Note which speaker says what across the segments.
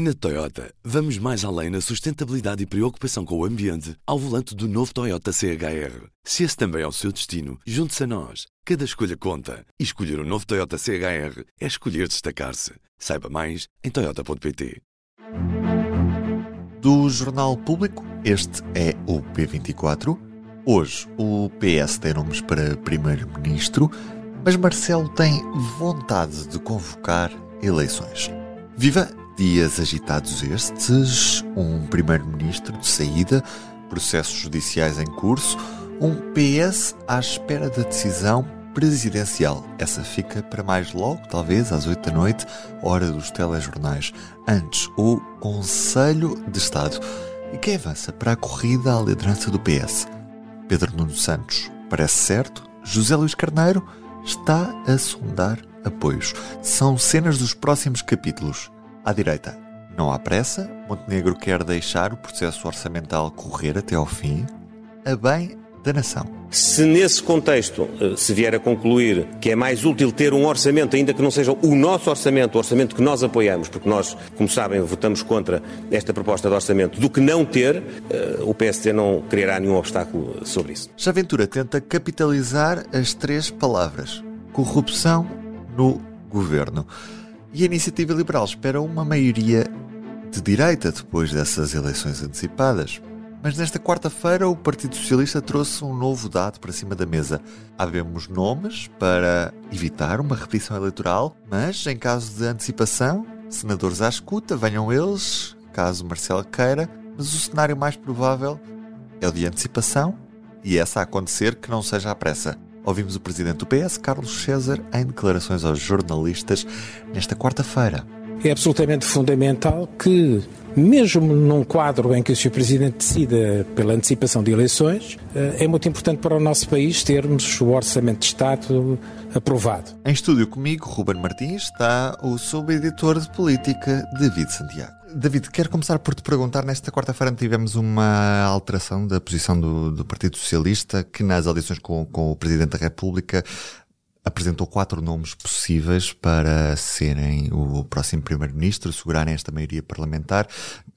Speaker 1: Na Toyota, vamos mais além na sustentabilidade e preocupação com o ambiente ao volante do novo Toyota CHR. Se esse também é o seu destino, junte-se a nós. Cada escolha conta. E escolher o um novo Toyota CHR é escolher destacar-se. Saiba mais em Toyota.pt.
Speaker 2: Do Jornal Público, este é o P24. Hoje, o PS tem nomes para Primeiro-Ministro, mas Marcelo tem vontade de convocar eleições. Viva! Dias agitados estes, um primeiro-ministro de saída, processos judiciais em curso, um PS à espera da decisão presidencial. Essa fica para mais logo, talvez às 8 da noite, hora dos telejornais. Antes, o Conselho de Estado. E quem avança para a corrida à liderança do PS? Pedro Nuno Santos parece certo, José Luís Carneiro está a sondar apoios. São cenas dos próximos capítulos. À direita, não há pressa, Montenegro quer deixar o processo orçamental correr até ao fim, a bem da nação.
Speaker 3: Se nesse contexto eh, se vier a concluir que é mais útil ter um orçamento, ainda que não seja o nosso orçamento, o orçamento que nós apoiamos, porque nós, como sabem, votamos contra esta proposta de orçamento, do que não ter, eh, o PSD não criará nenhum obstáculo sobre isso.
Speaker 2: Já Ventura tenta capitalizar as três palavras: corrupção no governo. E a Iniciativa Liberal espera uma maioria de direita depois dessas eleições antecipadas. Mas nesta quarta-feira o Partido Socialista trouxe um novo dado para cima da mesa. Havemos nomes para evitar uma repetição eleitoral, mas em caso de antecipação, senadores à escuta, venham eles, caso Marcelo queira, mas o cenário mais provável é o de antecipação e essa a acontecer que não seja à pressa. Ouvimos o presidente do PS, Carlos César, em declarações aos jornalistas nesta quarta-feira.
Speaker 4: É absolutamente fundamental que, mesmo num quadro em que o Sr. Presidente decida pela antecipação de eleições, eh, é muito importante para o nosso país termos o Orçamento de Estado aprovado.
Speaker 2: Em estúdio comigo, Ruben Martins, está o subeditor de política, David Santiago. David, quero começar por te perguntar, nesta quarta-feira tivemos uma alteração da posição do, do Partido Socialista, que nas eleições com, com o Presidente da República apresentou quatro nomes possíveis para serem o próximo Primeiro-Ministro, segurarem esta maioria parlamentar.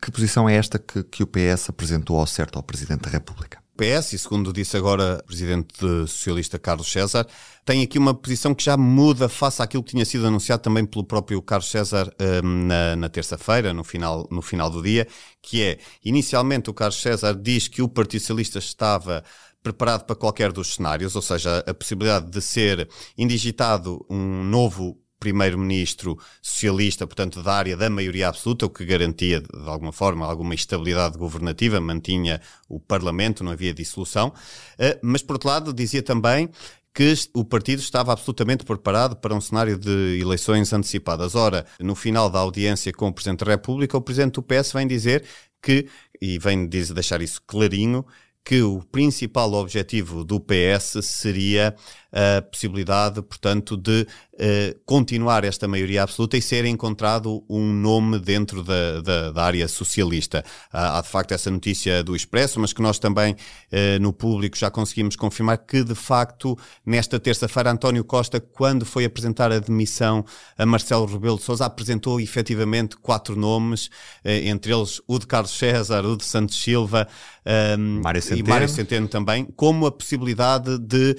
Speaker 2: Que posição é esta que, que o PS apresentou ao certo ao Presidente da República?
Speaker 5: PS, e segundo disse agora o presidente socialista Carlos César, tem aqui uma posição que já muda face àquilo que tinha sido anunciado também pelo próprio Carlos César um, na, na terça-feira, no final, no final do dia, que é, inicialmente o Carlos César diz que o Partido Socialista estava preparado para qualquer dos cenários, ou seja, a possibilidade de ser indigitado um novo primeiro-ministro socialista, portanto, da área da maioria absoluta, o que garantia, de alguma forma, alguma estabilidade governativa, mantinha o Parlamento, não havia dissolução. Eh, mas, por outro lado, dizia também que o partido estava absolutamente preparado para um cenário de eleições antecipadas. Ora, no final da audiência com o Presidente da República, o Presidente do PS vem dizer que, e vem deixar isso clarinho, que o principal objetivo do PS seria a possibilidade, portanto, de uh, continuar esta maioria absoluta e ser encontrado um nome dentro da, da, da área socialista. Uh, há de facto essa notícia do Expresso, mas que nós também uh, no público já conseguimos confirmar que, de facto, nesta terça-feira, António Costa, quando foi apresentar a demissão a Marcelo Rebelo de Sousa, apresentou efetivamente quatro nomes, eh, entre eles o de Carlos César, o de Santos Silva um, Mário e Mário Centeno também, como a possibilidade de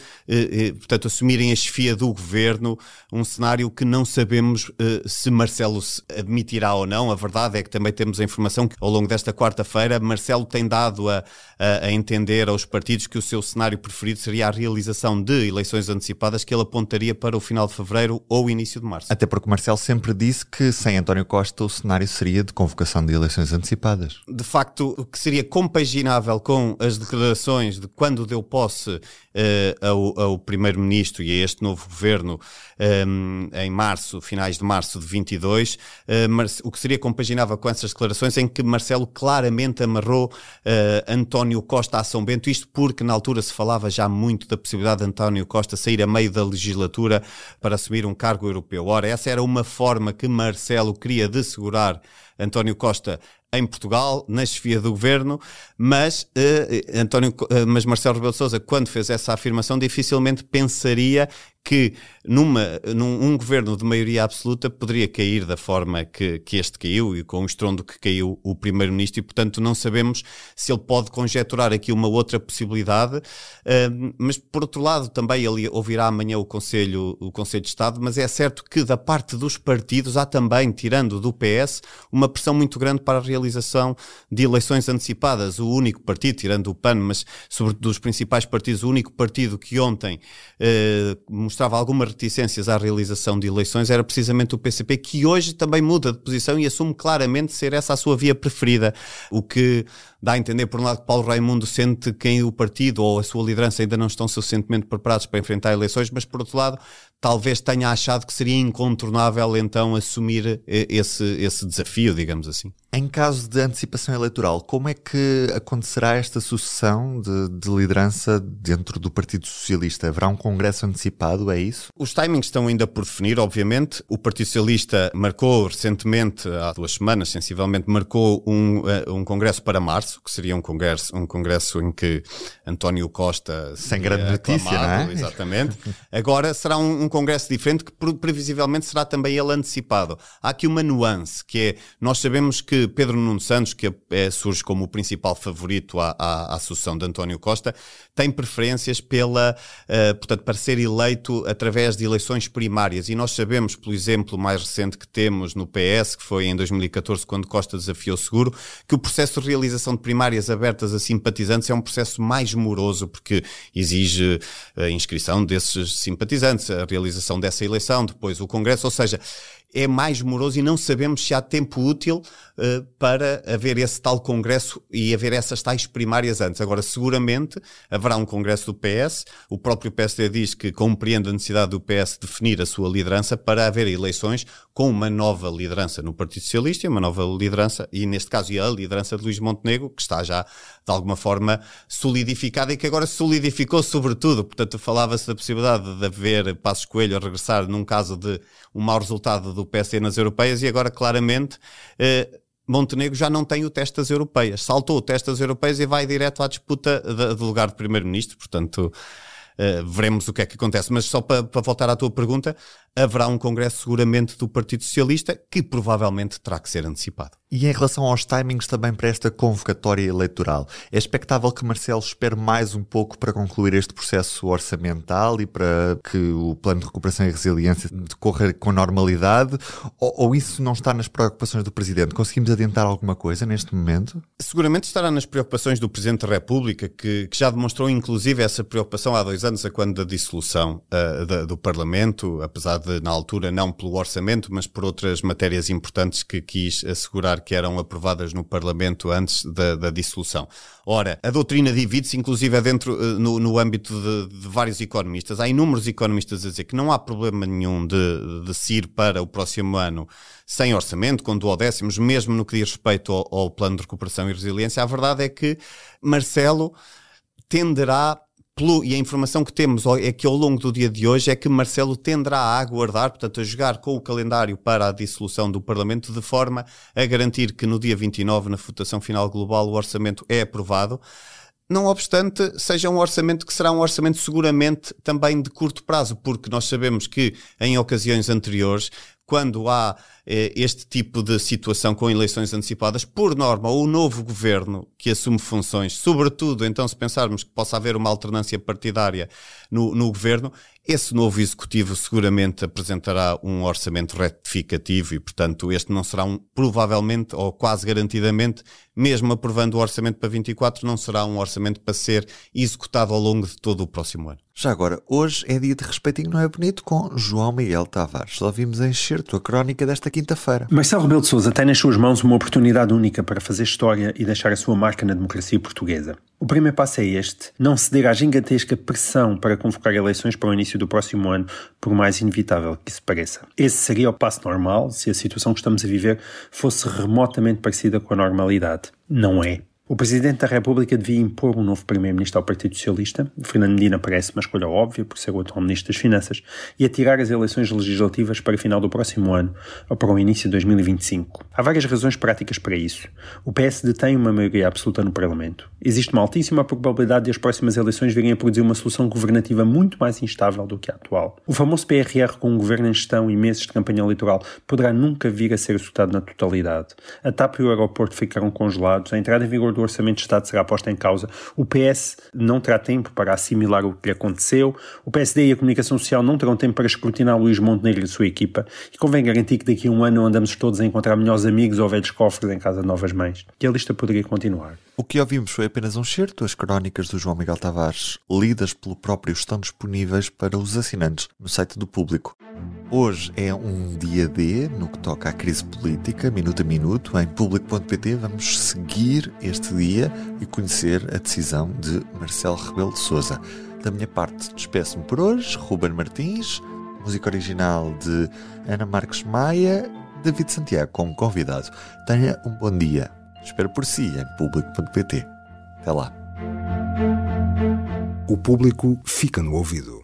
Speaker 5: portanto, assumirem a chefia do governo, um cenário que não sabemos uh, se Marcelo se admitirá ou não. A verdade é que também temos a informação que ao longo desta quarta-feira Marcelo tem dado a, a, a, entender aos partidos que o seu cenário preferido seria a realização de eleições antecipadas que ele apontaria para o final de fevereiro ou início de março.
Speaker 2: Até porque Marcelo sempre disse que sem António Costa o cenário seria de convocação de eleições antecipadas.
Speaker 5: De facto, o que seria compaginável com as declarações de quando deu posse uh, ao, ao primeiro primeiro-ministro e a este novo governo um, em março, finais de março de 22, uh, o que seria compaginável com essas declarações em que Marcelo claramente amarrou uh, António Costa a São Bento, isto porque na altura se falava já muito da possibilidade de António Costa sair a meio da legislatura para assumir um cargo europeu. Ora, essa era uma forma que Marcelo queria de segurar António Costa em Portugal, na chefia do governo, mas, uh, António, uh, mas Marcelo Rebelo de Sousa, quando fez essa afirmação, dificilmente pensaria que numa, num um governo de maioria absoluta poderia cair da forma que, que este caiu e com o estrondo que caiu o primeiro-ministro e, portanto, não sabemos se ele pode conjecturar aqui uma outra possibilidade, uh, mas por outro lado também ele ouvirá amanhã o Conselho, o Conselho de Estado, mas é certo que da parte dos partidos há também, tirando do PS, uma pressão muito grande para a realização de eleições antecipadas. O único partido, tirando o PAN, mas sobretudo dos principais partidos, o único partido que ontem uh, mostrava algumas reticências à realização de eleições era precisamente o PCP, que hoje também muda de posição e assume claramente ser essa a sua via preferida. O que dá a entender, por um lado, que Paulo Raimundo sente que o partido ou a sua liderança ainda não estão suficientemente preparados para enfrentar eleições, mas por outro lado, talvez tenha achado que seria incontornável então assumir eh, esse, esse desafio, digamos assim.
Speaker 2: Em caso de antecipação eleitoral, como é que acontecerá esta sucessão de, de, liderança dentro do Partido Socialista? Haverá um congresso antecipado, é isso?
Speaker 5: Os timings estão ainda por definir, obviamente. O Partido Socialista marcou recentemente, há duas semanas, sensivelmente, marcou um, eh, um congresso para março, que seria um congresso, um congresso em que António Costa...
Speaker 2: Sem grande notícia, não é?
Speaker 5: Exatamente. Agora será um, um congresso diferente que previsivelmente será também ele antecipado. Há aqui uma nuance, que é, nós sabemos que Pedro Nuno Santos, que é, surge como o principal favorito à, à, à sucessão de António Costa, tem preferências pela, uh, portanto, para ser eleito através de eleições primárias. E nós sabemos, pelo exemplo mais recente que temos no PS, que foi em 2014, quando Costa desafiou Seguro, que o processo de realização de primárias abertas a simpatizantes é um processo mais moroso, porque exige a inscrição desses simpatizantes, a dessa eleição, depois o Congresso, ou seja, é mais moroso e não sabemos se há tempo útil uh, para haver esse tal congresso e haver essas tais primárias antes. Agora, seguramente haverá um congresso do PS. O próprio PSD diz que compreende a necessidade do PS definir a sua liderança para haver eleições com uma nova liderança no Partido Socialista e uma nova liderança, e neste caso a liderança de Luís Montenegro, que está já de alguma forma solidificada e que agora solidificou sobretudo. Portanto, falava-se da possibilidade de haver Passos Coelho a regressar num caso de um mau resultado do PSD nas europeias e agora claramente eh, Montenegro já não tem o teste das europeias. Saltou o teste das europeias e vai direto à disputa do lugar de primeiro-ministro. Portanto, Uh, veremos o que é que acontece. Mas só para, para voltar à tua pergunta, haverá um congresso seguramente do Partido Socialista que provavelmente terá que ser antecipado.
Speaker 2: E em relação aos timings também para esta convocatória eleitoral, é expectável que Marcelo espere mais um pouco para concluir este processo orçamental e para que o plano de recuperação e resiliência decorra com normalidade? Ou, ou isso não está nas preocupações do Presidente? Conseguimos adiantar alguma coisa neste momento?
Speaker 5: Seguramente estará nas preocupações do Presidente da República, que, que já demonstrou inclusive essa preocupação há dois anos, a quando da dissolução uh, da, do Parlamento, apesar na altura não pelo orçamento, mas por outras matérias importantes que quis assegurar que eram aprovadas no Parlamento antes da, da dissolução. Ora, a doutrina divide-se, inclusive, dentro, eh, no, no âmbito de, de, vários economistas. Há inúmeros economistas a dizer que não há problema nenhum de, de se ir para o próximo ano sem orçamento, com duodécimos, mesmo no que diz respeito ao, ao plano de recuperação e resiliência. A verdade é que Marcelo tenderá pelo, e a informação que temos é que ao longo do dia de hoje é que Marcelo tenderá a aguardar, portanto, a jogar com o calendário para a dissolução do Parlamento, de forma a garantir que no dia 29, na votação final global, o orçamento é aprovado. Não obstante, seja um orçamento que será um orçamento seguramente também de curto prazo, porque nós sabemos que em ocasiões anteriores, quando há eh, este tipo de situação com eleições antecipadas, por norma, o novo governo que assume funções, sobretudo então se pensarmos que possa haver uma alternância partidária no, no governo, esse novo executivo seguramente apresentará um orçamento retificativo e, portanto, este não será um, provavelmente ou quase garantidamente, mesmo aprovando o orçamento para 24, não será um orçamento para ser executado ao longo de todo o próximo ano.
Speaker 2: Já agora, hoje é dia de respeitinho, não é bonito? Com João Miguel Tavares. Só vimos encher a crónica desta quinta-feira.
Speaker 6: Marcelo Rebelo de Sousa tem nas suas mãos uma oportunidade única para fazer história e deixar a sua marca na democracia portuguesa. O primeiro passo é este: não ceder à gigantesca pressão para convocar eleições para o início do próximo ano, por mais inevitável que isso pareça. Esse seria o passo normal se a situação que estamos a viver fosse remotamente parecida com a normalidade. Não é. O Presidente da República devia impor um novo Primeiro-Ministro ao Partido Socialista. Fernando Medina parece uma escolha óbvia, por ser o atual Ministro das Finanças, e atirar as eleições legislativas para o final do próximo ano ou para o início de 2025. Há várias razões práticas para isso. O PS detém uma maioria absoluta no Parlamento. Existe uma altíssima probabilidade de as próximas eleições virem a produzir uma solução governativa muito mais instável do que a atual. O famoso PRR com um governo em gestão e meses de campanha eleitoral poderá nunca vir a ser executado na totalidade. A TAP e o aeroporto ficarão congelados, a entrada em vigor do Orçamento de Estado será posta em causa, o PS não terá tempo para assimilar o que lhe aconteceu, o PSD e a comunicação social não terão tempo para escrutinar Luís Montenegro e sua equipa, e convém garantir que daqui a um ano andamos todos a encontrar melhores amigos ou velhos cofres em casa de novas mães. E a lista poderia continuar.
Speaker 2: O que ouvimos foi apenas um certo. As crónicas do João Miguel Tavares, lidas pelo próprio, estão disponíveis para os assinantes no site do público. Hoje é um dia D no que toca à crise política, minuto a minuto, em público.pt. Vamos seguir este dia e conhecer a decisão de Marcelo Rebelo de Souza. Da minha parte, despeço-me por hoje. Ruben Martins, música original de Ana Marques Maia, David Santiago como convidado. Tenha um bom dia. Espero por si em público.pt. Até lá.
Speaker 7: O público fica no ouvido.